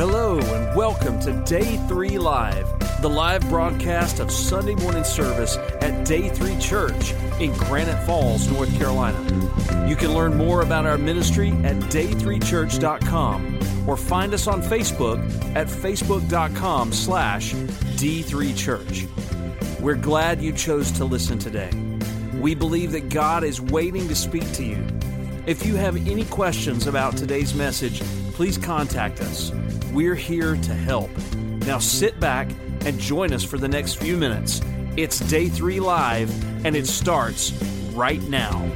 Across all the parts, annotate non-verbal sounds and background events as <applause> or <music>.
Hello, and welcome to Day 3 Live, the live broadcast of Sunday morning service at Day 3 Church in Granite Falls, North Carolina. You can learn more about our ministry at day3church.com or find us on Facebook at facebook.com slash D3Church. We're glad you chose to listen today. We believe that God is waiting to speak to you. If you have any questions about today's message, please contact us. We're here to help. Now sit back and join us for the next few minutes. It's Day 3 Live, and it starts right now.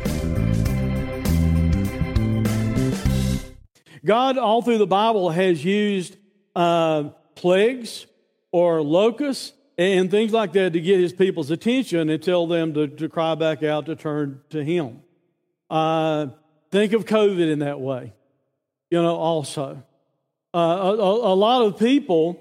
God, all through the Bible, has used uh, plagues or locusts and things like that to get his people's attention and tell them to, to cry back out to turn to him. Uh, think of COVID in that way, you know, also. Uh, a, a, lot of people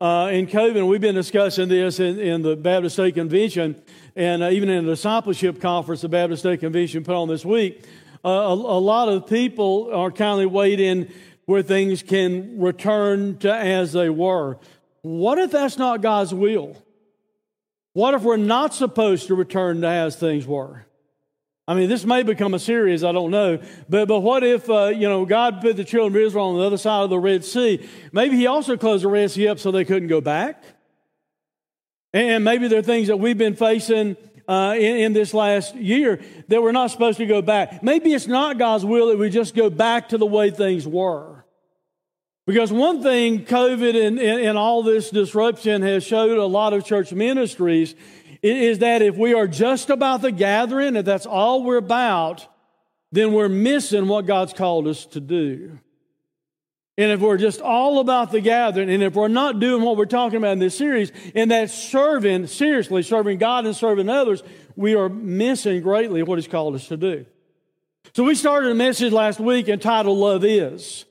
uh, in COVID, we've been discussing this in, in the Baptist State Convention and uh, even in the discipleship conference the Baptist State Convention put on this week. Uh, a, a, lot of people are kind of waiting where things can return to as they were. What if that's not God's will? What if we're not supposed to return to as things were? I mean, this may become a series, I don't know. But, but what if, uh, you know, God put the children of Israel on the other side of the Red Sea? Maybe He also closed the Red Sea up so they couldn't go back. And maybe there are things that we've been facing uh, in, in, this last year that we're not supposed to go back. Maybe it's not God's will that we just go back to the way things were. Because one thing COVID and, and, and all this disruption has showed a lot of church ministries is that if we are just about the gathering, if that's all we're about, then we're missing what God's called us to do. And if we're just all about the gathering, and if we're not doing what we're talking about in this series, and that's serving, seriously, serving God and serving others, we are missing greatly what He's called us to do. So we started a message last week entitled Love Is.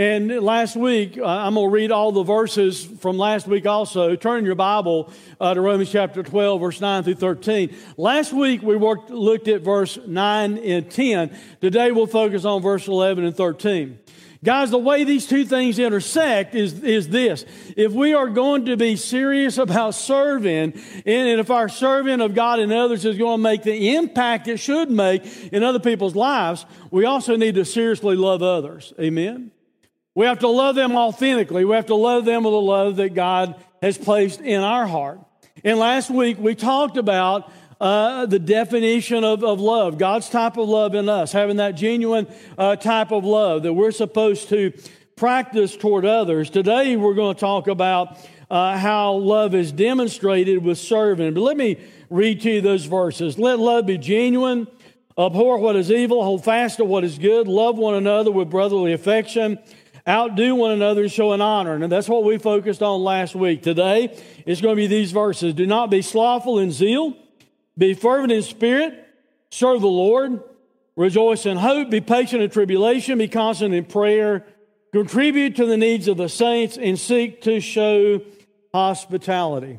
And last week, uh, I'm going to read all the verses from last week also. Turn your Bible uh, to Romans chapter 12, verse 9 through 13. Last week, we worked, looked at verse 9 and 10. Today, we'll focus on verse 11 and 13. Guys, the way these two things intersect is, is this. If we are going to be serious about serving, and if our serving of God and others is going to make the impact it should make in other people's lives, we also need to seriously love others. Amen? We have to love them authentically. We have to love them with the love that God has placed in our heart. And last week we talked about uh, the definition of, of love, God's type of love in us, having that genuine uh, type of love that we're supposed to practice toward others. Today we're going to talk about uh, how love is demonstrated with serving. But let me read to you those verses. Let love be genuine, abhor what is evil, hold fast to what is good, love one another with brotherly affection outdo one another and show an honor. And that's what we focused on last week. Today, it's going to be these verses. Do not be slothful in zeal, be fervent in spirit, serve the Lord, rejoice in hope, be patient in tribulation, be constant in prayer, contribute to the needs of the saints, and seek to show hospitality.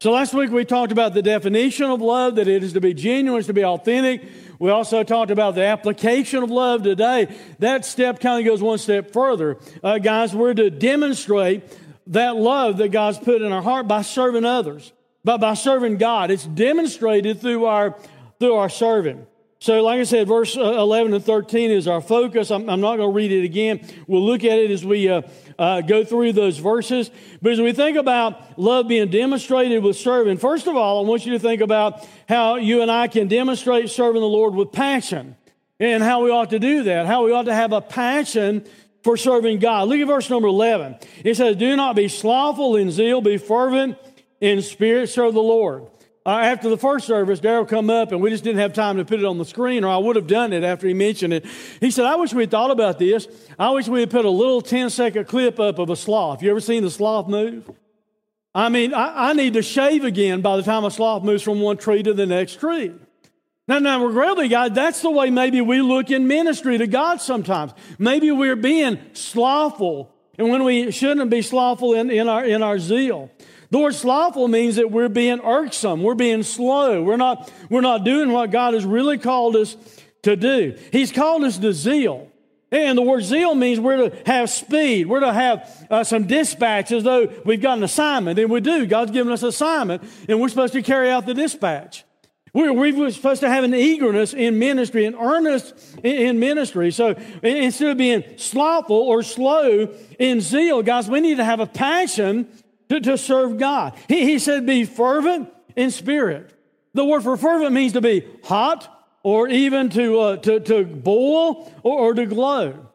So last week we talked about the definition of love, that it is to be genuine, it's to be authentic. We also talked about the application of love today. That step kind of goes one step further. Uh, guys, we're to demonstrate that love that God's put in our heart by serving others, by, by serving God. It's demonstrated through our, through our serving. So, like I said, verse uh, 11 and 13 is our focus. I'm, I'm not going to read it again. We'll look at it as we uh, uh, go through those verses. But as we think about love being demonstrated with serving, first of all, I want you to think about how you and I can demonstrate serving the Lord with passion and how we ought to do that, how we ought to have a passion for serving God. Look at verse number 11. It says, Do not be slothful in zeal, be fervent in spirit, serve the Lord. Uh, after the first service, Daryl come up and we just didn't have time to put it on the screen, or I would have done it after he mentioned it. He said, I wish we had thought about this. I wish we had put a little 10 second clip up of a sloth. You ever seen the sloth move? I mean, I, I need to shave again by the time a sloth moves from one tree to the next tree. Now, now, really, God, that's the way maybe we look in ministry to God sometimes. Maybe we're being slothful, and when we shouldn't be slothful in, in, our, in our zeal. The word slothful means that we're being irksome, we're being slow, we're not, we're not doing what God has really called us to do. He's called us to zeal. And the word zeal means we're to have speed. We're to have uh, some dispatch as though we've got an assignment. And we do. God's given us an assignment, and we're supposed to carry out the dispatch. We're, we're supposed to have an eagerness in ministry, an earnest in ministry. So instead of being slothful or slow in zeal, guys, we need to have a passion to, to serve God. He, he said, be fervent in spirit. The word for fervent means to be hot or even to, uh, to, to boil or, or to glow.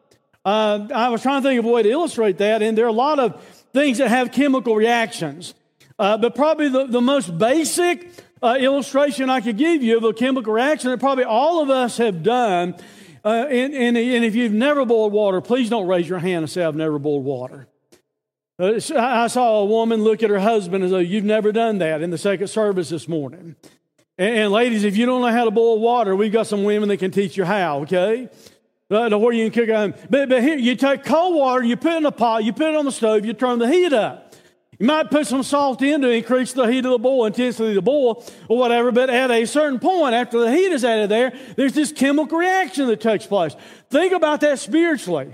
Uh, I was trying to think of a way to illustrate that, and there are a lot of things that have chemical reactions. Uh, but probably the, the most basic uh, illustration I could give you of a chemical reaction that probably all of us have done. Uh, and, and, and, if you've never boiled water, please don't raise your hand and say, I've never boiled water. Uh, I saw a woman look at her husband as though you've never done that in the second service this morning. And, ladies, if you don't know how to boil water, we've got some women that can teach you how, okay? Uh, to where you can cook on. But, but here, you take cold water, you put it in a pot, you put it on the stove, you turn the heat up. You might put some salt in to increase the heat of the boil, intensity of the boil, or whatever, but at a certain point, after the heat is added there, there's this chemical reaction that takes place. Think about that spiritually.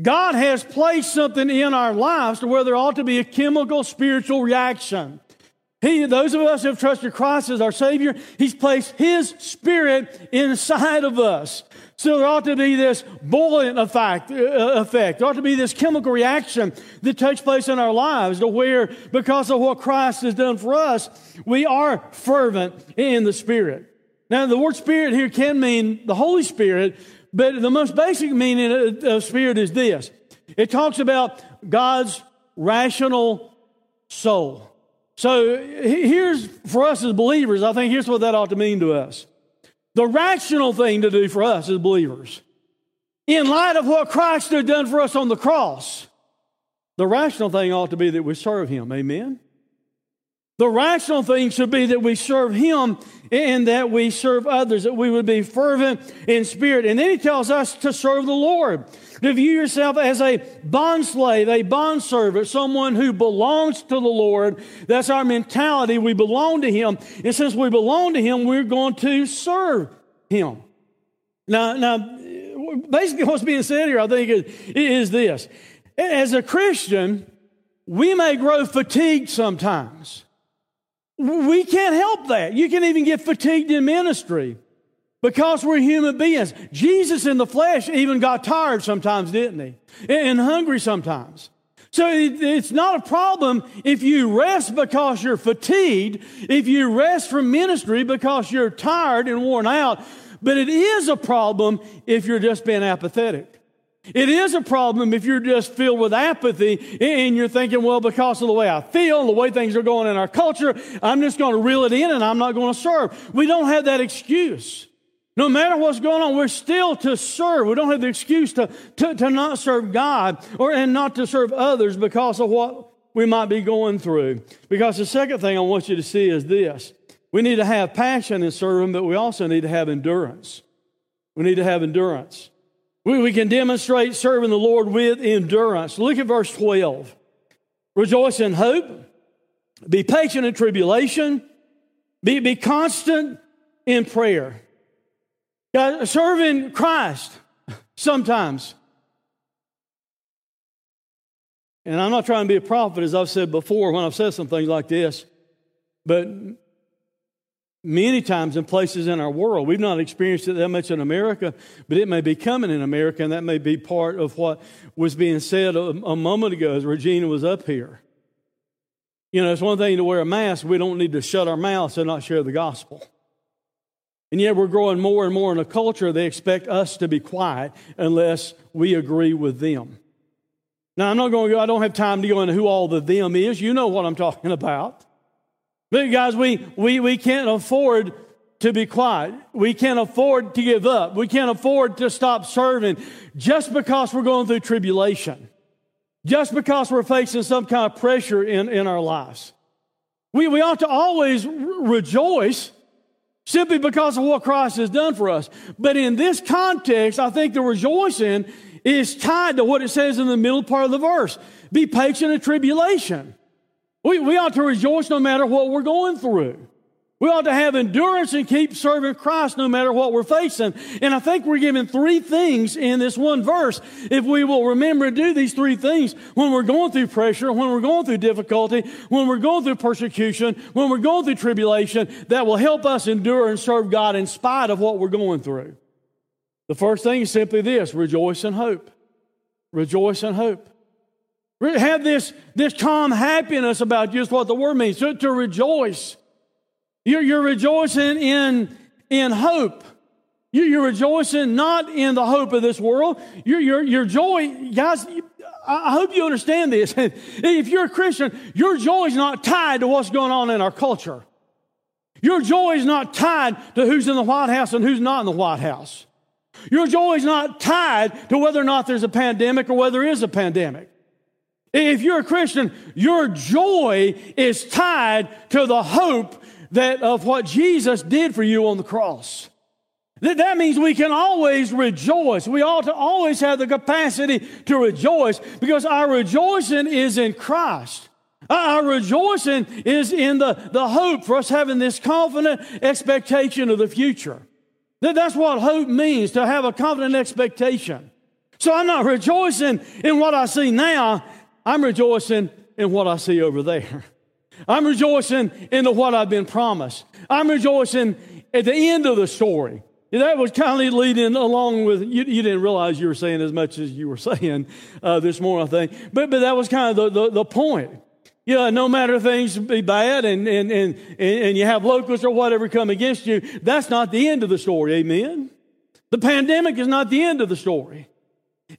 God has placed something in our lives to where there ought to be a chemical spiritual reaction. He, those of us who have trusted Christ as our Savior, He's placed His Spirit inside of us. So there ought to be this boiling effect, uh, effect. There ought to be this chemical reaction that takes place in our lives to where, because of what Christ has done for us, we are fervent in the Spirit. Now, the word Spirit here can mean the Holy Spirit, but the most basic meaning of Spirit is this. It talks about God's rational soul. So here's, for us as believers, I think here's what that ought to mean to us. The rational thing to do for us as believers, in light of what Christ had done for us on the cross, the rational thing ought to be that we serve Him. Amen? The rational thing should be that we serve Him and that we serve others, that we would be fervent in spirit. And then He tells us to serve the Lord, to view yourself as a bondslave, a bondservant, someone who belongs to the Lord. That's our mentality. We belong to Him. And since we belong to Him, we're going to serve Him. Now, now basically, what's being said here, I think, is, is this. As a Christian, we may grow fatigued sometimes. We can't help that. You can even get fatigued in ministry because we're human beings. Jesus in the flesh even got tired sometimes, didn't he? And hungry sometimes. So it's not a problem if you rest because you're fatigued, if you rest from ministry because you're tired and worn out, but it is a problem if you're just being apathetic. It is a problem if you're just filled with apathy and you're thinking, well, because of the way I feel, the way things are going in our culture, I'm just going to reel it in and I'm not going to serve. We don't have that excuse. No matter what's going on, we're still to serve. We don't have the excuse to, to, to not serve God or and not to serve others because of what we might be going through. Because the second thing I want you to see is this. We need to have passion in serving, but we also need to have endurance. We need to have endurance. We, we can demonstrate serving the Lord with endurance. Look at verse 12. Rejoice in hope, be patient in tribulation, be, be constant in prayer. God, serving Christ sometimes. And I'm not trying to be a prophet, as I've said before when I've said some things like this, but many times in places in our world. We've not experienced it that much in America, but it may be coming in America, and that may be part of what was being said a, a moment ago as Regina was up here. You know, it's one thing to wear a mask. We don't need to shut our mouths and not share the gospel. And yet we're growing more and more in a culture they expect us to be quiet unless we agree with them. Now, I'm not going to go, I don't have time to go into who all the them is. You know what I'm talking about. But guys, we, we, we can't afford to be quiet. We can't afford to give up. We can't afford to stop serving just because we're going through tribulation, just because we're facing some kind of pressure in, in our lives. We, we ought to always rejoice simply because of what Christ has done for us. But in this context, I think the rejoicing is tied to what it says in the middle part of the verse. Be patient in tribulation. We, we ought to rejoice no matter what we're going through. We ought to have endurance and keep serving Christ no matter what we're facing. And I think we're given three things in this one verse. If we will remember to do these three things when we're going through pressure, when we're going through difficulty, when we're going through persecution, when we're going through tribulation, that will help us endure and serve God in spite of what we're going through. The first thing is simply this rejoice in hope. Rejoice in hope. Have this, this calm happiness about just what the word means, to, to rejoice. You're, you're rejoicing in, in hope. You, are rejoicing not in the hope of this world. Your, your, your joy, guys, I hope you understand this. <laughs> if you're a Christian, your joy is not tied to what's going on in our culture. Your joy is not tied to who's in the White House and who's not in the White House. Your joy is not tied to whether or not there's a pandemic or whether there is a pandemic. If you're a Christian, your joy is tied to the hope that of what Jesus did for you on the cross. That, that means we can always rejoice. We ought to always have the capacity to rejoice because our rejoicing is in Christ. Our rejoicing is in the, the hope for us having this confident expectation of the future. That, that's what hope means, to have a confident expectation. So I'm not rejoicing in what I see now, I'm rejoicing in what I see over there. I'm rejoicing in the what I've been promised. I'm rejoicing at the end of the story. That was kind of leading along with, you, you didn't realize you were saying as much as you were <laughs> saying uh, this morning, I think. But, but that was kind of the, the, the point. You know, no matter things be bad and, and, and, and you have locusts or whatever come against you, that's not the end of the story. Amen? The pandemic is not the end of the story.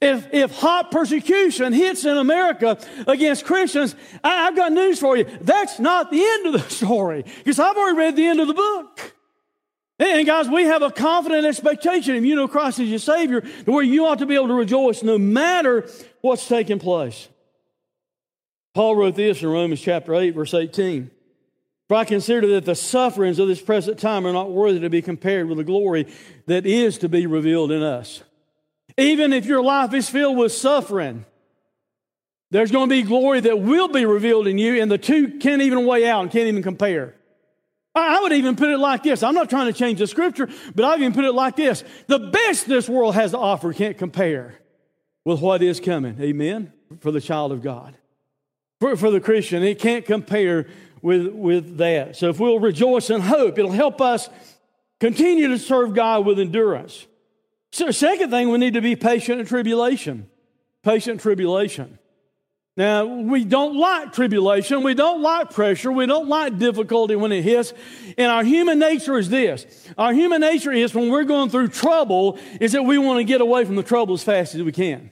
If, if hot persecution hits in America against Christians, I, have got news for you. That's not the end of the <laughs> story because I've already read the end of the book. And guys, we have a confident expectation if you know Christ as your Savior, where you ought to be able to rejoice no matter what's taking place. Paul wrote this in Romans chapter 8, verse 18. For I consider that the sufferings of this present time are not worthy to be compared with the glory that is to be revealed in us. Even if your life is filled with suffering, there's going to be glory that will be revealed in you, and the two can't even weigh out and can't even compare. I would even put it like this. I'm not trying to change the scripture, but I've even put it like this. The best this world has to offer can't compare with what is coming. Amen? For the child of God. For, for the Christian, it can't compare with, with that. So if we'll rejoice in hope, it'll help us continue to serve God with endurance. So, second thing, we need to be patient in tribulation. Patient tribulation. Now, we don't like tribulation. We don't like pressure. We don't like difficulty when it hits. And our human nature is this. Our human nature is when we're going through trouble, is that we want to get away from the trouble as fast as we can.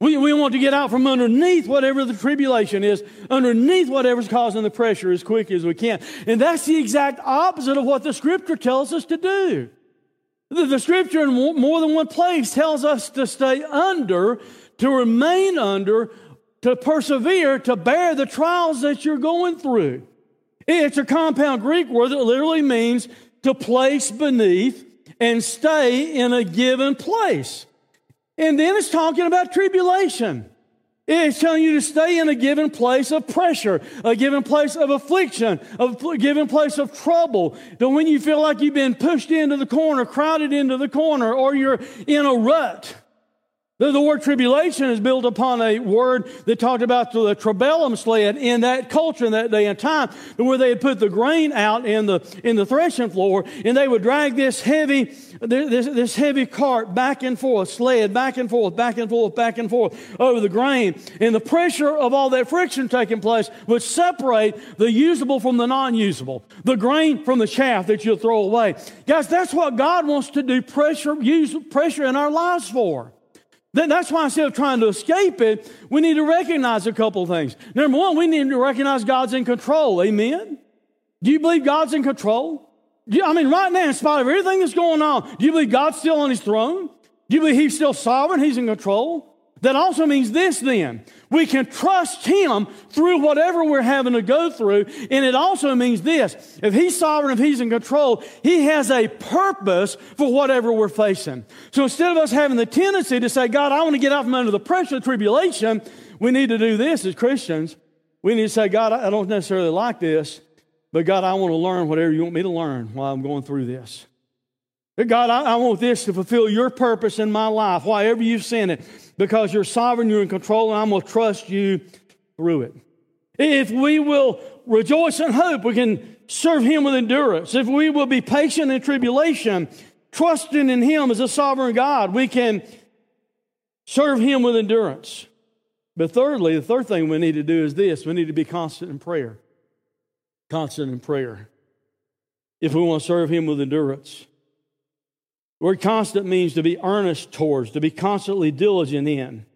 We, we want to get out from underneath whatever the tribulation is, underneath whatever's causing the pressure as quick as we can. And that's the exact opposite of what the scripture tells us to do. The, the scripture in more than one place tells us to stay under, to remain under, to persevere, to bear the trials that you're going through. It's a compound Greek word that literally means to place beneath and stay in a given place. And then it's talking about tribulation. It's telling you to stay in a given place of pressure, a given place of affliction, a given place of trouble. That when you feel like you've been pushed into the corner, crowded into the corner, or you're in a rut, the, the, word tribulation is built upon a word that talked about the tribulum sled in that culture in that day and time, where they had put the grain out in the, in the threshing floor, and they would drag this heavy, this, this heavy cart back and forth, sled back and forth, back and forth, back and forth over the grain. And the pressure of all that friction taking place would separate the usable from the non-usable, the grain from the chaff that you'll throw away. Guys, that's what God wants to do pressure, use pressure in our lives for. That's why instead of trying to escape it, we need to recognize a couple things. Number one, we need to recognize God's in control. Amen? Do you believe God's in control? You, I mean, right now, in spite of everything that's going on, do you believe God's still on his throne? Do you believe he's still sovereign? He's in control? That also means this then. We can trust Him through whatever we're having to go through. And it also means this. If He's sovereign, if He's in control, He has a purpose for whatever we're facing. So instead of us having the tendency to say, God, I want to get out from under the pressure of tribulation, we need to do this as Christians. We need to say, God, I don't necessarily like this, But God, I want to learn whatever you want me to learn while I'm going through this. God, I, I want this to fulfill your purpose in my life, wherever you've sent it, because you're sovereign, you're in control, and I'm going to trust you through it. If we will rejoice in hope, we can serve Him with endurance. If we will be patient in tribulation, trusting in Him as a sovereign God, we can serve Him with endurance. But thirdly, the third thing we need to do is this we need to be constant in prayer. Constant in prayer. If we want to serve Him with endurance. The word constant means to be earnest towards, to be constantly diligent in.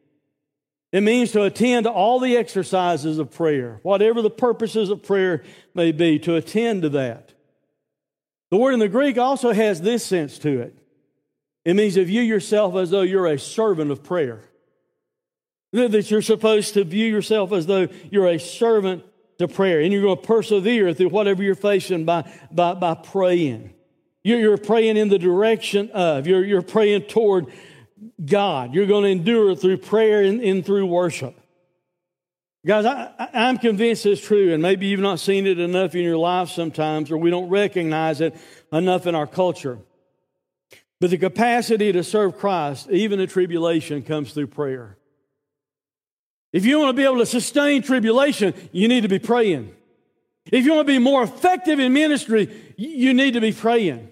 It means to attend to all the exercises of prayer, whatever the purposes of prayer may be, to attend to that. The word in the Greek also has this sense to it it means to view yourself as though you're a servant of prayer. That you're supposed to view yourself as though you're a servant to prayer and you're going to persevere through whatever you're facing by, by, by praying. You're, you're praying in the direction of, you're, you're praying toward God. You're going to endure through prayer and, and through worship. Guys, I, am convinced it's true, and maybe you've not seen it enough in your life sometimes, or we don't recognize it enough in our culture. But the capacity to serve Christ, even in tribulation, comes through prayer. If you want to be able to sustain tribulation, you need to be praying. If you want to be more effective in ministry, you need to be praying.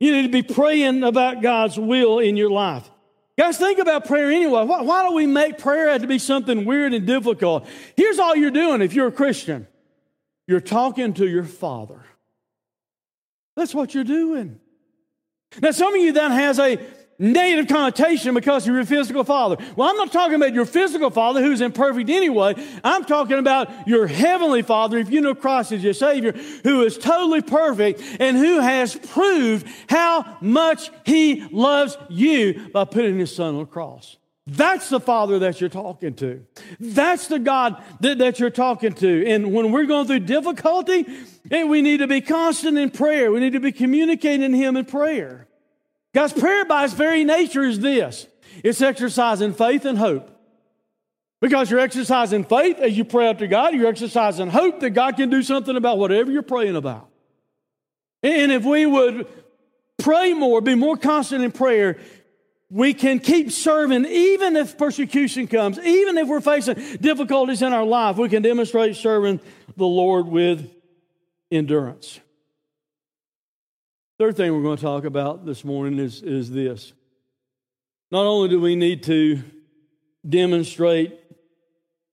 You need to be praying about God's will in your life. Guys, think about prayer anyway. Why, why do we make prayer have to be something weird and difficult? Here's all you're doing if you're a Christian you're talking to your Father. That's what you're doing. Now, some of you then has a negative connotation because of your physical father. Well, I'm not talking about your physical father who's imperfect anyway. I'm talking about your heavenly father, if you know Christ as your Savior, who is totally perfect and who has proved how much he loves you by putting his son on the cross. That's the Father that you're talking to. That's the God that, that you're talking to. And when we're going through difficulty, eh, we need to be constant in prayer. We need to be communicating Him in prayer. Guys, prayer by its very nature is this it's exercising faith and hope. Because you're exercising faith as you pray up to God, you're exercising hope that God can do something about whatever you're praying about. And if we would pray more, be more constant in prayer, we can keep serving even if persecution comes, even if we're facing difficulties in our life, we can demonstrate serving the Lord with endurance. Third thing we're going to talk about this morning is, is this. Not only do we need to demonstrate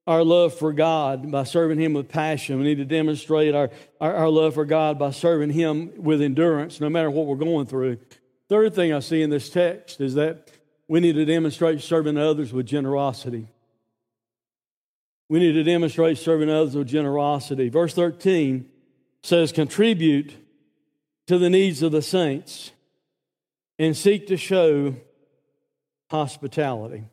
our love for God by serving Him with passion, we need to demonstrate our, our, our love for God by serving Him with endurance, no matter what we're going through. Third thing I see in this text is that we need to demonstrate serving others with generosity. We need to demonstrate serving others with generosity. Verse 13 says, Contribute to the needs of the saints and seek to show hospitality.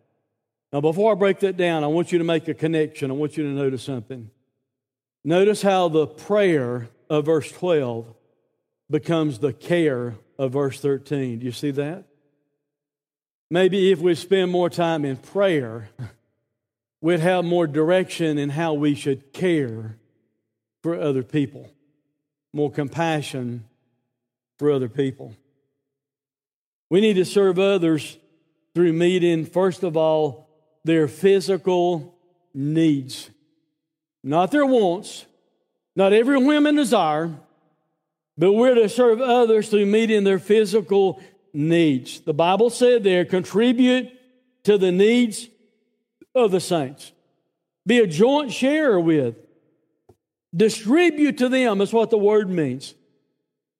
Now, before I break that down, I want you to make a connection. I want you to notice something. Notice how the prayer of verse 12 becomes the care of verse 13. Do you see that? Maybe if we spend more time in prayer, <laughs> we'd have more direction in how we should care for other people, more compassion for other people. We need to serve others through meeting, first of all, their physical needs, not their wants, not every whim and desire, but we're to serve others through meeting their physical needs. The Bible said there, contribute to the needs of the saints. Be a joint sharer with. Distribute to them, is what the word means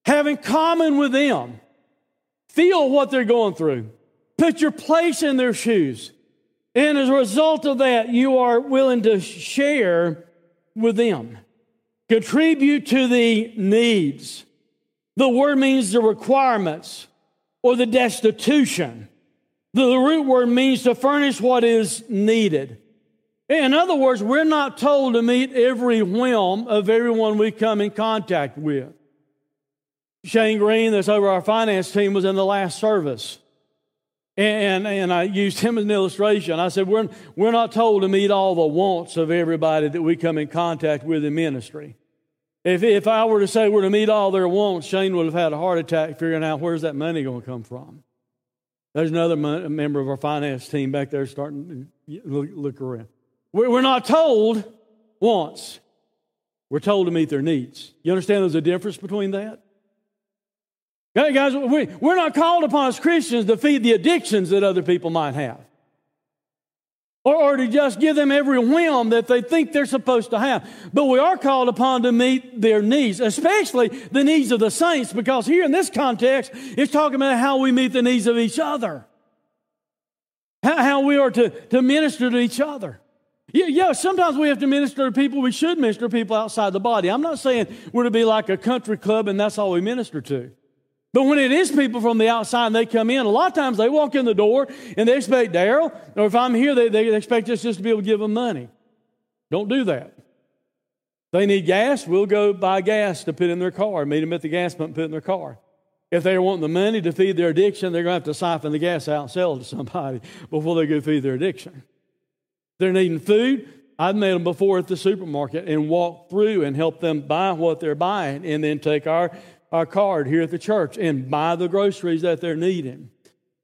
have in common with them. Feel what they're going through. Put your place in their shoes. And as a result of that, you are willing to share with them. Contribute to the needs. The word means the requirements or the destitution. The root word means to furnish what is needed. In other words, we're not told to meet every whim of everyone we come in contact with. Shane Green, that's over our finance team, was in the last service. And, and I used him as an illustration. I said, we're, we're not told to meet all the wants of everybody that we come in contact with in ministry. If, if I were to say we're to meet all their wants, Shane would have had a heart attack figuring out where's that money going to come from. There's another member of our finance team back there starting to look, look around. We're not told wants. We're told to meet their needs. You understand there's a difference between that? Guys, we're not called upon as Christians to feed the addictions that other people might have. Or, or to just give them every whim that they think they're supposed to have. But we are called upon to meet their needs, especially the needs of the saints, because here in this context, it's talking about how we meet the needs of each other. How, how we are to, to minister to each other. Yeah, yeah, sometimes we have to minister to people. We should minister to people outside the body. I'm not saying we're to be like a country club and that's all we minister to. But when it is people from the outside and they come in, a lot of times they walk in the door and they expect Daryl, or if I'm here, they, they expect us just to be able to give them money. Don't do that. If they need gas, we'll go buy gas to put in their car, meet them at the gas pump, put in their car. If they want the money to feed their addiction, they're going to have to siphon the gas out and sell it to somebody <laughs> before they go feed their addiction. They're needing food. I've met them before at the supermarket and walk through and help them buy what they're buying and then take our our card here at the church and buy the groceries that they're needing.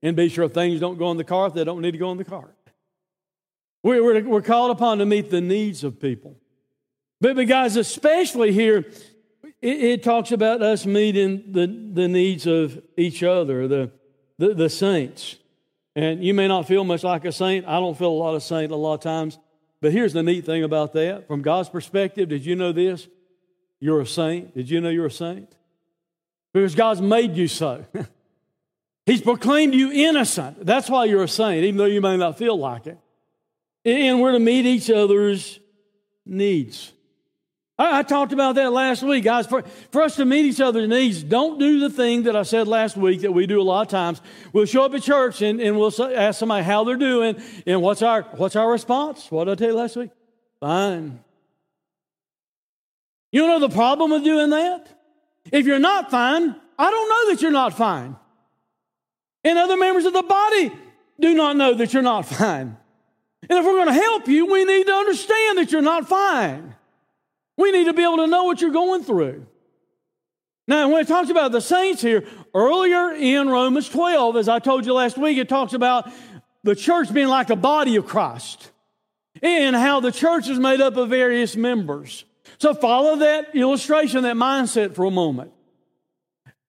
And be sure things don't go in the cart that don't need to go in the cart. We're, we're called upon to meet the needs of people. But, but guys, especially here, it, it, talks about us meeting the, the needs of each other, the, the, the saints. And you may not feel much like a saint. I don't feel a lot of saint a lot of times. But here's the neat thing about that. From God's perspective, did you know this? You're a saint. Did you know you're a saint? Because God's made you so. <laughs> He's proclaimed you innocent. That's why you're a saint, even though you may not feel like it. And we're to meet each other's needs. I, I talked about that last week, guys. For, for us to meet each other's needs, don't do the thing that I said last week that we do a lot of times. We'll show up at church and, and we'll ask somebody how they're doing, and what's our, what's our response? What did I tell you last week? Fine. You know the problem with doing that? If you're not fine, I don't know that you're not fine. And other members of the body do not know that you're not fine. And if we're going to help you, we need to understand that you're not fine. We need to be able to know what you're going through. Now, when it talks about the saints here, earlier in Romans 12, as I told you last week, it talks about the church being like a body of Christ and how the church is made up of various members. So follow that illustration, that mindset for a moment.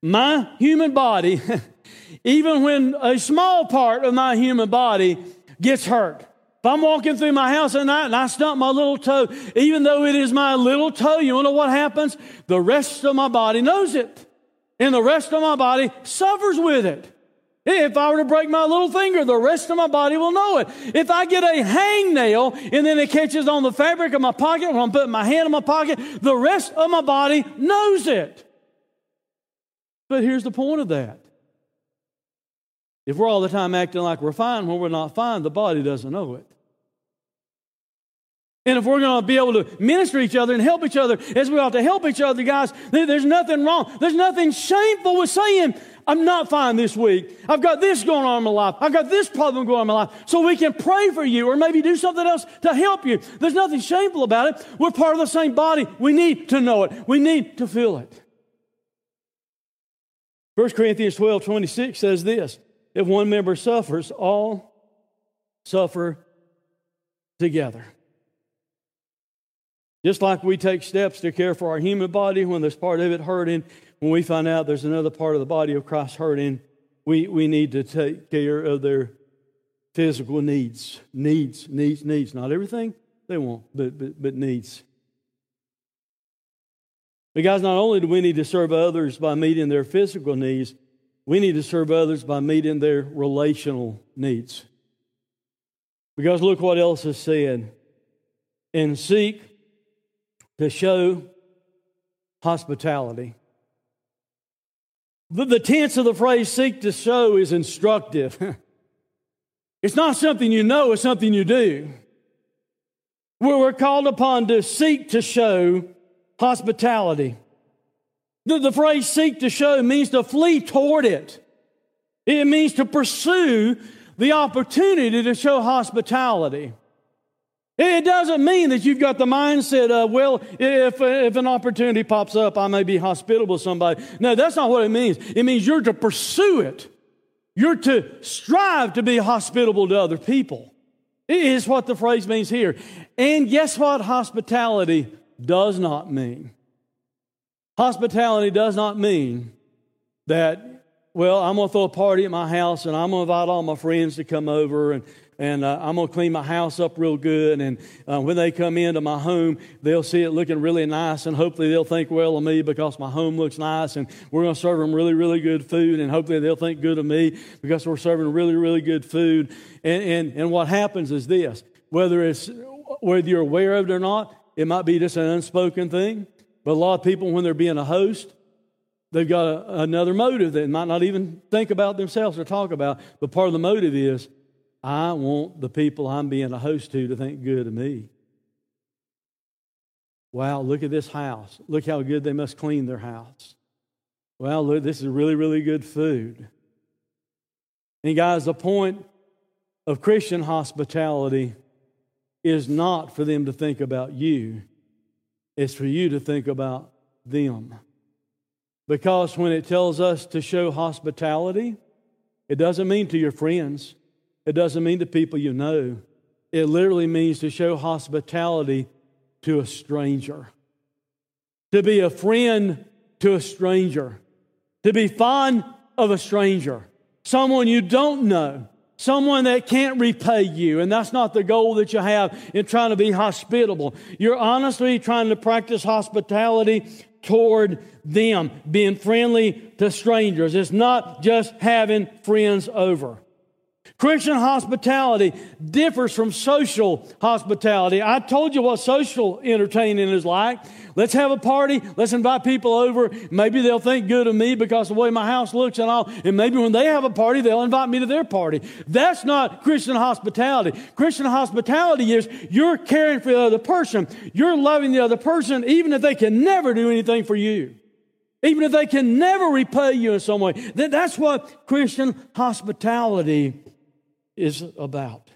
My human body, <laughs> even when a small part of my human body gets hurt, if I'm walking through my house at night and I stump my little toe, even though it is my little toe, you know what happens? The rest of my body knows it. And the rest of my body suffers with it. If I were to break my little finger, the rest of my body will know it. If I get a hangnail and then it catches on the fabric of my pocket when I'm putting my hand in my pocket, the rest of my body knows it. But here's the point of that. If we're all the time acting like we're fine when we're not fine, the body doesn't know it. And if we're going to be able to minister each other and help each other as we ought to help each other, guys, there's nothing wrong. There's nothing shameful with saying, I'm not fine this week. I've got this going on in my life. I've got this problem going on in my life. So we can pray for you or maybe do something else to help you. There's nothing shameful about it. We're part of the same body. We need to know it. We need to feel it. 1 Corinthians 12 26 says this If one member suffers, all suffer together. Just like we take steps to care for our human body when there's part of it hurting, when we find out there's another part of the body of Christ hurting, we, we need to take care of their physical needs. Needs, needs, needs. Not everything they want, but, but, but needs. But, guys, not only do we need to serve others by meeting their physical needs, we need to serve others by meeting their relational needs. Because look what else is said. And seek to show hospitality. The, the tense of the phrase seek to show is instructive. <laughs> it's not something you know, it's something you do. We're called upon to seek to show hospitality. The, the phrase seek to show means to flee toward it. It means to pursue the opportunity to show hospitality. It doesn't mean that you've got the mindset of, well, if, if an opportunity pops up, I may be hospitable to somebody. No, that's not what it means. It means you're to pursue it. You're to strive to be hospitable to other people. It is what the phrase means here. And guess what hospitality does not mean? Hospitality does not mean that, well, I'm going to throw a party at my house and I'm going to invite all my friends to come over and and uh, I'm going to clean my house up real good. And uh, when they come into my home, they'll see it looking really nice, and hopefully they'll think well of me because my home looks nice. And we're going to serve them really, really good food, and hopefully they'll think good of me because we're serving really, really good food. And, and, and what happens is this whether, it's, whether you're aware of it or not, it might be just an unspoken thing. But a lot of people, when they're being a host, they've got a, another motive that might not even think about themselves or talk about. But part of the motive is I want the people I'm being a host to to think good of me. Wow, look at this house. Look how good they must clean their house. Well, look, this is really, really good food. And guys, the point of Christian hospitality is not for them to think about you, it's for you to think about them. Because when it tells us to show hospitality, it doesn't mean to your friends. It doesn't mean to people you know. It literally means to show hospitality to a stranger, to be a friend to a stranger, to be fond of a stranger, someone you don't know, someone that can't repay you. And that's not the goal that you have in trying to be hospitable. You're honestly trying to practice hospitality toward them, being friendly to strangers. It's not just having friends over. Christian hospitality differs from social hospitality. I told you what social entertaining is like. Let's have a party. Let's invite people over. Maybe they'll think good of me because of the way my house looks and all. And maybe when they have a party, they'll invite me to their party. That's not Christian hospitality. Christian hospitality is you're caring for the other person. You're loving the other person even if they can never do anything for you. Even if they can never repay you in some way. That's what Christian hospitality is about.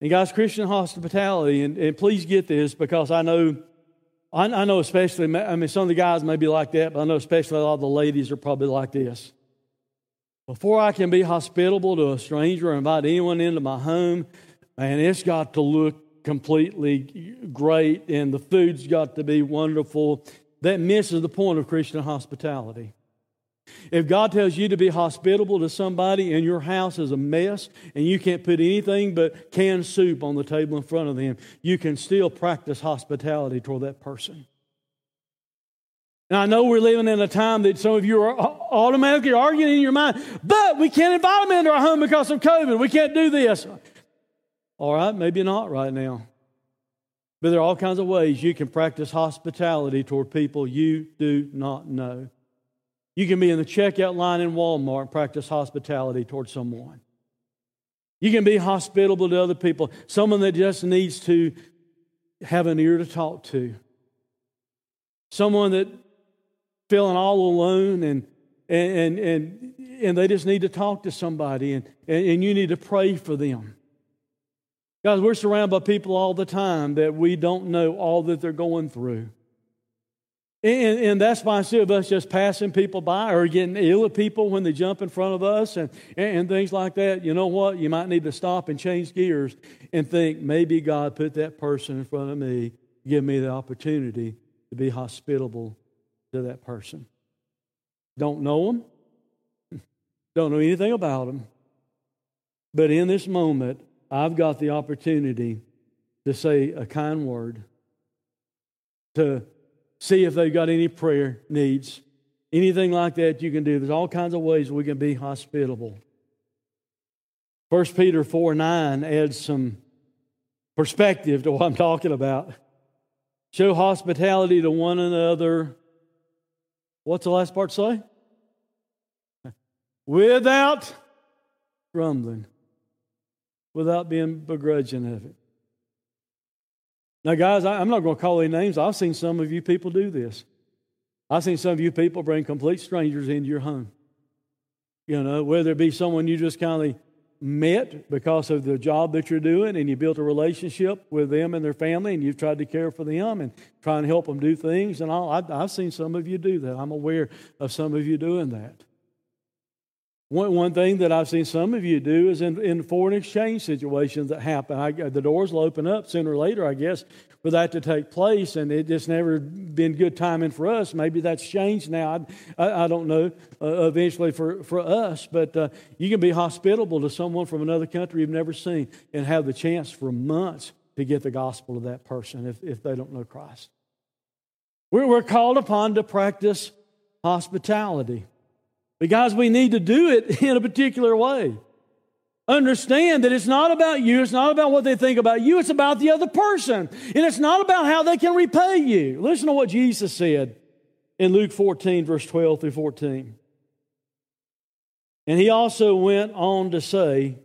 And guys, Christian hospitality, and, and please get this because I know, I, I, know especially, I mean, some of the guys may be like that, but I know especially a lot of the ladies are probably like this. Before I can be hospitable to a stranger or invite anyone into my home, man, it's got to look completely great and the food's got to be wonderful. That misses the point of Christian hospitality. If God tells you to be hospitable to somebody and your house is a mess and you can't put anything but canned soup on the table in front of them, you can still practice hospitality toward that person. Now, I know we're living in a time that some of you are automatically arguing in your mind, but we can't invite them into our home because of COVID. We can't do this. All right, maybe not right now. But there are all kinds of ways you can practice hospitality toward people you do not know. You can be in the checkout line in Walmart and practice hospitality towards someone. You can be hospitable to other people, someone that just needs to have an ear to talk to. Someone that feeling all alone and and and and they just need to talk to somebody and, and you need to pray for them. Guys, we're surrounded by people all the time that we don't know all that they're going through. And, and, that's why instead of us just passing people by or getting ill at people when they jump in front of us and, and things like that, you know what? You might need to stop and change gears and think maybe God put that person in front of me, give me the opportunity to be hospitable to that person. Don't know them, <laughs> don't know anything about them, but in this moment, I've got the opportunity to say a kind word, to see if they've got any prayer needs. Anything like that you can do. There's all kinds of ways we can be hospitable. 1 Peter 4 9 adds some perspective to what I'm talking about. Show hospitality to one another. What's the last part say? <laughs> Without grumbling, without being begrudging of it. Now, guys, I, am not going to call any names. I've seen some of you people do this. I've seen some of you people bring complete strangers into your home. You know, whether it be someone you just kind of met because of the job that you're doing and you built a relationship with them and their family and you've tried to care for them and try and help them do things and all. I've seen some of you do that. I'm aware of some of you doing that. One, one thing that I've seen some of you do is in, in foreign exchange situations that happen. I, the doors will open up sooner or later, I guess, for that to take place, and it just never been good timing for us. Maybe that's changed now. I, I, don't know. Uh, eventually, for for us, but uh, you can be hospitable to someone from another country you've never seen, and have the chance for months to get the gospel to that person if if they don't know Christ. We're, we're called upon to practice hospitality. But guys, we need to do it <laughs> in a particular way. Understand that it's not about you, it's not about what they think about you, it's about the other person. And it's not about how they can repay you. Listen to what Jesus said in Luke 14, verse 12 through 14. And he also went on to say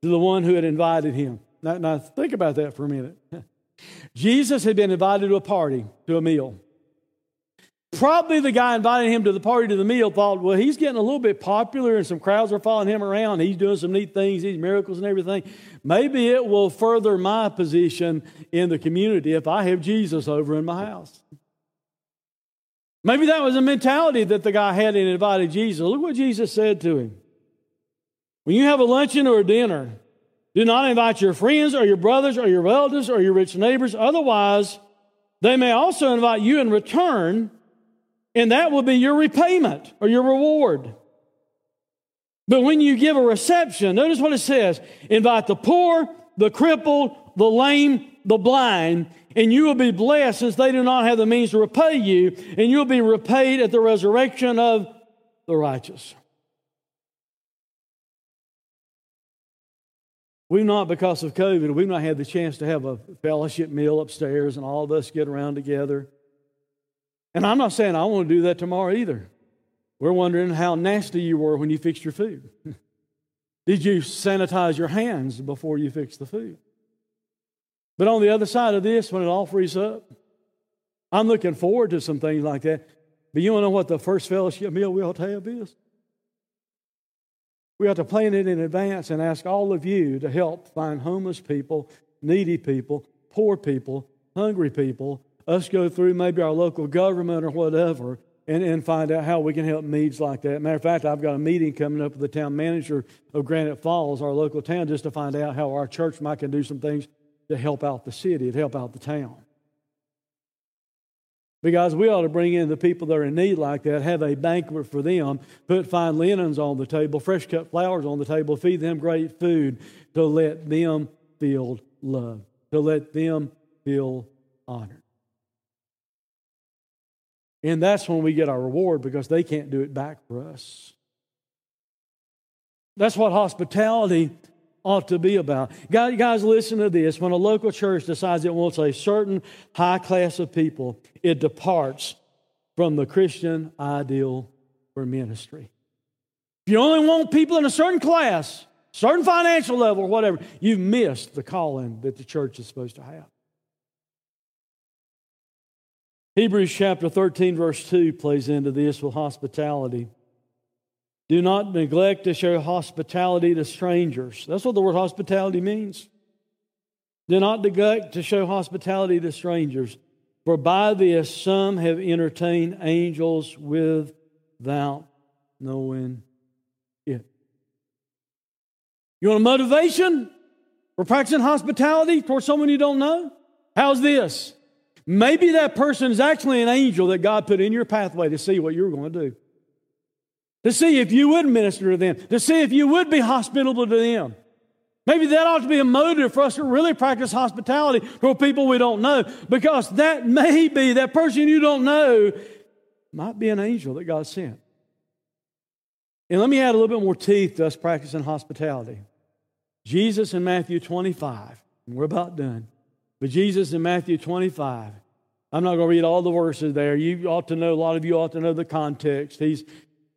to the one who had invited him. Now, now think about that for a minute. <laughs> Jesus had been invited to a party, to a meal. Probably the guy inviting him to the party to the meal thought, well, he's getting a little bit popular and some crowds are following him around. He's doing some neat things, these miracles and everything. Maybe it will further my position in the community if I have Jesus over in my house. Maybe that was a mentality that the guy had and invited Jesus. Look what Jesus said to him. When you have a luncheon or a dinner, do not invite your friends or your brothers or your relatives or your rich neighbors. Otherwise, they may also invite you in return and that will be your repayment or your reward. But when you give a reception, notice what it says invite the poor, the crippled, the lame, the blind, and you will be blessed since they do not have the means to repay you, and you will be repaid at the resurrection of the righteous. We've not, because of COVID, we've not had the chance to have a fellowship meal upstairs and all of us get around together. And I'm not saying I want to do that tomorrow either. We're wondering how nasty you were when you fixed your food. <laughs> Did you sanitize your hands before you fixed the food? But on the other side of this, when it all frees up, I'm looking forward to some things like that. But you want to know what the first fellowship meal we ought to have is? We ought to plan it in advance and ask all of you to help find homeless people, needy people, poor people, hungry people, us go through maybe our local government or whatever and, and find out how we can help needs like that. Matter of fact, I've got a meeting coming up with the town manager of Granite Falls, our local town, just to find out how our church might can do some things to help out the city, to help out the town. Because we ought to bring in the people that are in need like that, have a banquet for them, put fine linens on the table, fresh cut flowers on the table, feed them great food to let them feel loved, to let them feel honored. And that's when we get our reward because they can't do it back for us. That's what hospitality ought to be about. Guys, listen to this. When a local church decides it wants a certain high class of people, it departs from the Christian ideal for ministry. If you only want people in a certain class, certain financial level, whatever, you've missed the calling that the church is supposed to have. Hebrews chapter 13, verse 2 plays into this with hospitality. Do not neglect to show hospitality to strangers. That's what the word hospitality means. Do not neglect to show hospitality to strangers, for by this some have entertained angels without knowing it. You want a motivation for practicing hospitality towards someone you don't know? How's this? Maybe that person is actually an angel that God put in your pathway to see what you're going to do. To see if you would minister to them, to see if you would be hospitable to them. Maybe that ought to be a motive for us to really practice hospitality for people we don't know, because that may be that person you don't know might be an angel that God sent. And let me add a little bit more teeth to us practicing hospitality. Jesus in Matthew 25, and we're about done. But Jesus in Matthew 25, I'm not going to read all the verses there. You ought to know, a lot of you ought to know the context. He's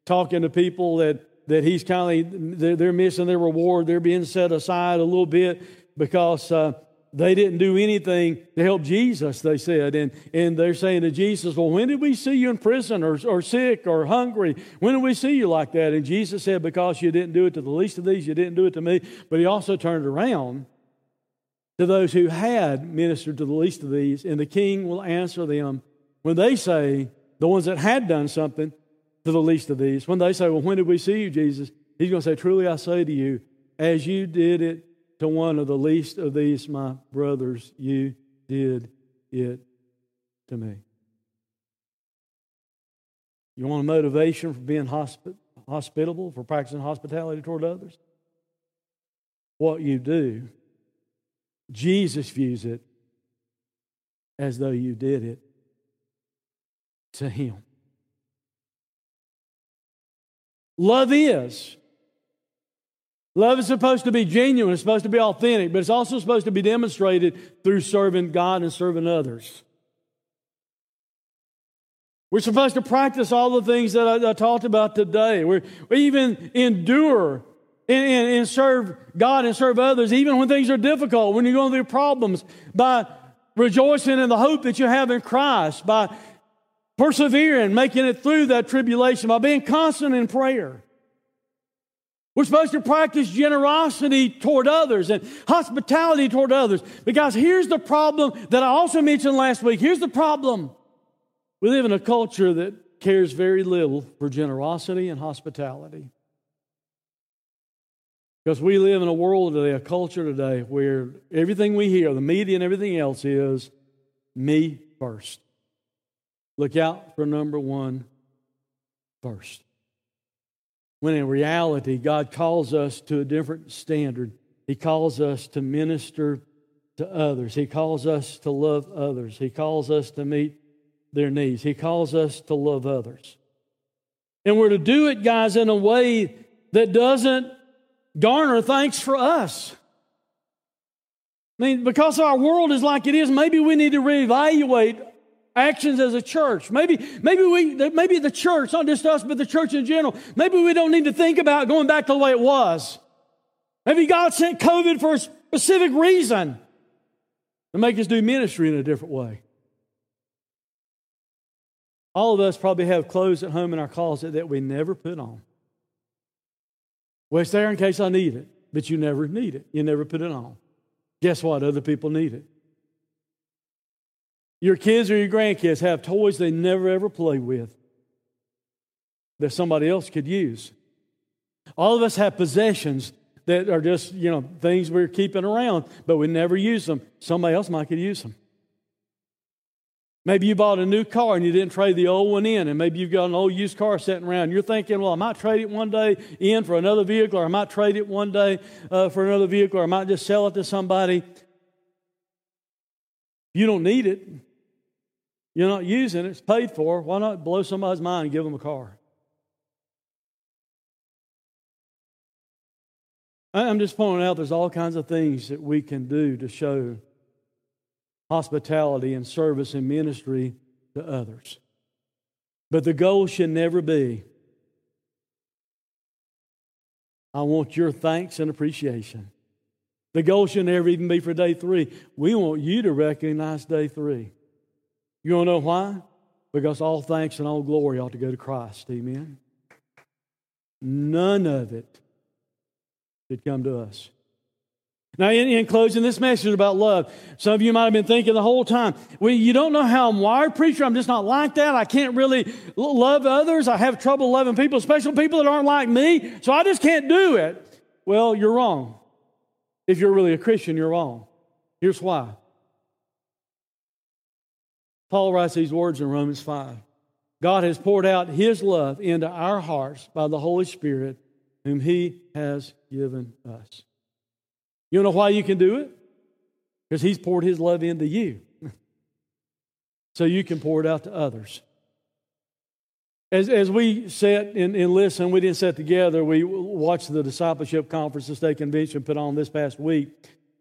talking to people that, that he's kind of, they're, they're, missing their reward. They're being set aside a little bit because uh, they didn't do anything to help Jesus, they said. And, and they're saying to Jesus, Well, when did we see you in prison or, or sick or hungry? When did we see you like that? And Jesus said, Because you didn't do it to the least of these, you didn't do it to me. But he also turned around to those who had ministered to the least of these, and the king will answer them when they say, the ones that had done something to the least of these, when they say, Well, when did we see you, Jesus? He's going to say, Truly I say to you, as you did it to one of the least of these, my brothers, you did it to me. You want a motivation for being hospi- hospitable, for practicing hospitality toward others? What you do, Jesus views it as though you did it to Him. Love is Love is supposed to be genuine, it's supposed to be authentic, but it's also supposed to be demonstrated through serving God and serving others. We're supposed to practice all the things that I, I talked about today. We're, we even endure and, and, and serve God and serve others, even when things are difficult, when you're going through problems, by rejoicing in the hope that you have in Christ, by persevering, making it through that tribulation, by being constant in prayer. We're supposed to practice generosity toward others and hospitality toward others. Because here's the problem that I also mentioned last week. Here's the problem. We live in a culture that cares very little for generosity and hospitality. Because we live in a world today, a culture today, where everything we hear, the media and everything else, is me first. Look out for number one first. When in reality, God calls us to a different standard. He calls us to minister to others. He calls us to love others. He calls us to meet their needs. He calls us to love others. And we're to do it, guys, in a way that doesn't garner thanks for us. I mean, because our world is like it is, maybe we need to reevaluate actions as a church. Maybe, maybe we, maybe the church, not just us, but the church in general. Maybe we don't need to think about going back to the way it was. Maybe God sent COVID for a specific reason to make us do ministry in a different way. All of us probably have clothes at home in our closet that we never put on. Well, it's there in case I need it, but you never need it. You never put it on. Guess what? Other people need it. Your kids or your grandkids have toys they never ever play with that somebody else could use. All of us have possessions that are just, you know, things we're keeping around, but we never use them. Somebody else might could use them. Maybe you bought a new car and you didn't trade the old one in, and maybe you've got an old used car sitting around. You're thinking, well, I might trade it one day in for another vehicle, or I might trade it one day uh, for another vehicle, or I might just sell it to somebody. You don't need it. You're not using it, it's paid for. Why not blow somebody's mind and give them a car? I'm just pointing out there's all kinds of things that we can do to show hospitality and service and ministry to others. But the goal should never be I want your thanks and appreciation. The goal should never even be for day three. We want you to recognize day three. You want to know why? Because all thanks and all glory ought to go to Christ. Amen. None of it should come to us. Now, in, in, closing, this message about love. Some of you might have been thinking the whole time, well, you don't know how I'm wired, preacher. I'm just not like that. I can't really love others. I have trouble loving people, especially people that aren't like me. So I just can't do it. Well, you're wrong. If you're really a Christian, you're wrong. Here's why Paul writes these words in Romans 5. God has poured out his love into our hearts by the Holy Spirit, whom he has given us. You know why you can do it? Because he's poured his love into you. <laughs> so you can pour it out to others. As, as we sat and, and listened, we didn't sit together. We watched the discipleship conference the state convention put on this past week.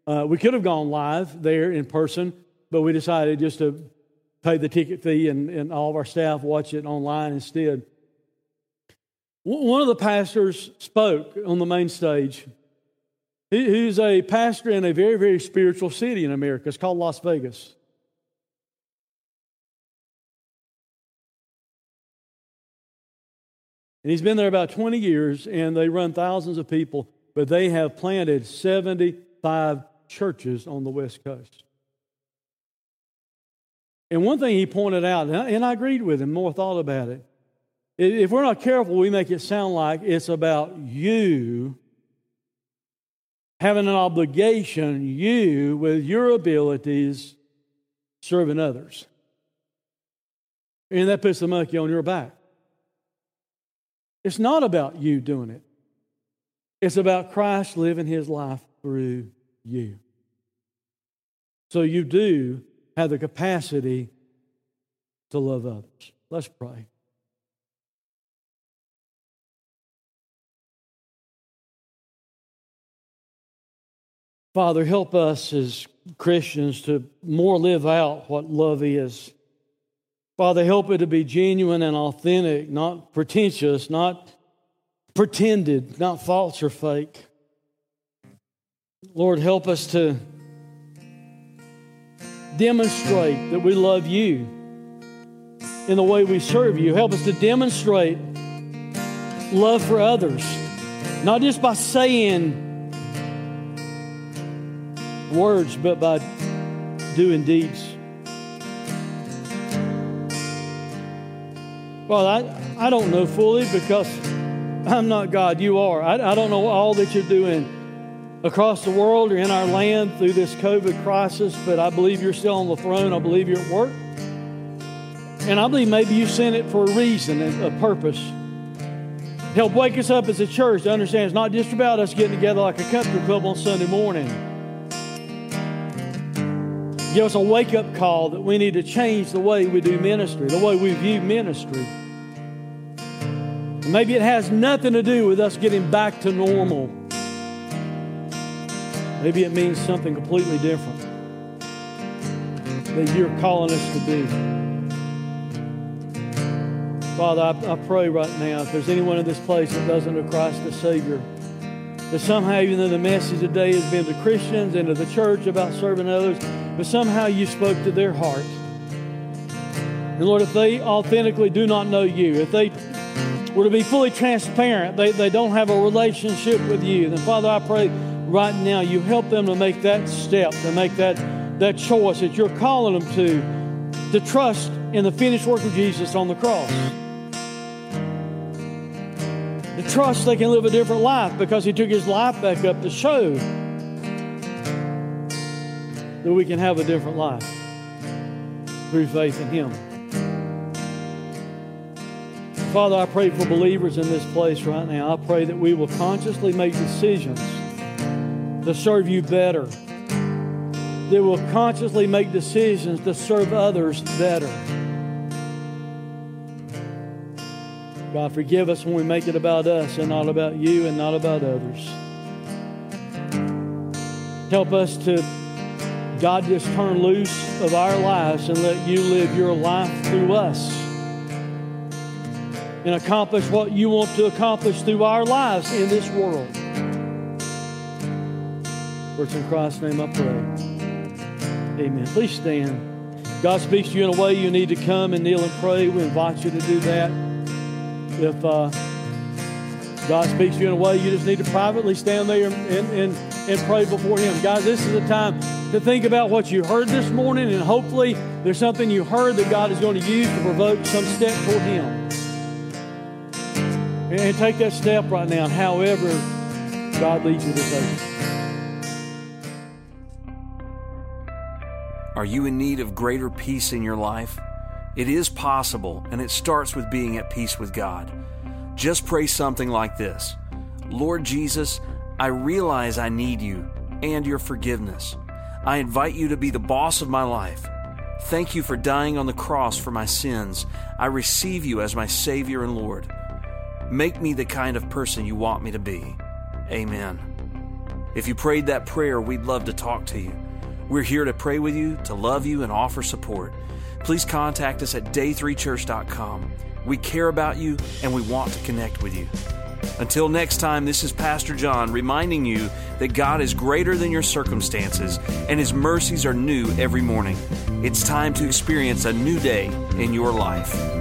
Uh, we could have gone live there in person, but we decided just to pay the ticket fee and, and all of our staff watch it online instead. One of the pastors spoke on the main stage, who's a pastor in a very, very spiritual city in America. It's called Las Vegas. And he's been there about 20 years, and they run thousands of people, but they have planted 75 churches on the West Coast. And one thing he pointed out, and I agreed with him, more thought about it. If we're not careful, we make it sound like it's about you having an obligation, you with your abilities, serving others. And that puts the monkey on your back. It's not about you doing it, it's about Christ living his life through you. So you do have the capacity to love others. Let's pray. Father, help us as Christians to more live out what love is. Father, help it to be genuine and authentic, not pretentious, not pretended, not false or fake. Lord, help us to demonstrate that we love you in the way we serve you. Help us to demonstrate love for others, not just by saying words, but by doing deeds. Well, I, I don't know fully because I'm not God. You are. I, I don't know all that you're doing across the world or in our land through this COVID crisis, but I believe you're still on the throne. I believe you're at work. And I believe maybe you sent it for a reason and a purpose. Help wake us up as a church to understand it's not just about us getting together like a country club on Sunday morning. Give us a wake up call that we need to change the way we do ministry, the way we view ministry. Maybe it has nothing to do with us getting back to normal. Maybe it means something completely different that you're calling us to do. Father, I, I, pray right now if there's anyone in this place that doesn't know Christ as Savior, that somehow, even though the message today has been to Christians and to the church about serving others, but somehow you spoke to their heart. And Lord, if they authentically do not know you, if they were to be fully transparent, they, they don't have a relationship with you, then Father, I pray right now you help them to make that step, to make that, that choice that you're calling them to, to trust in the finished work of Jesus on the cross. Trust they can live a different life because he took his life back up to show that we can have a different life through faith in him. Father, I pray for believers in this place right now. I pray that we will consciously make decisions to serve you better. That we'll consciously make decisions to serve others better. God, forgive us when we make it about us and not about you and not about others. Help us to, God, just turn loose of our lives and let you live your life through us and accomplish what you want to accomplish through our lives in this world. For it's in Christ's name I pray. Amen. Please stand. God speaks to you in a way you need to come and kneel and pray. We invite you to do that. If uh, God speaks to you in a way you just need to privately stand there and, and, and pray before Him. Guys, this is a time to think about what you heard this morning, and hopefully there's something you heard that God is going to use to provoke some step toward Him. And take that step right now, however God leads you to take. Are you in need of greater peace in your life? It is possible, and it starts with being at peace with God. Just pray something like this Lord Jesus, I realize I need you and your forgiveness. I invite you to be the boss of my life. Thank you for dying on the cross for my sins. I receive you as my Savior and Lord. Make me the kind of person you want me to be. Amen. If you prayed that prayer, we'd love to talk to you. We're here to pray with you, to love you, and offer support. Please contact us at day3church.com. We care about you and we want to connect with you. Until next time, this is Pastor John reminding you that God is greater than your circumstances and His mercies are new every morning. It's time to experience a new day in your life.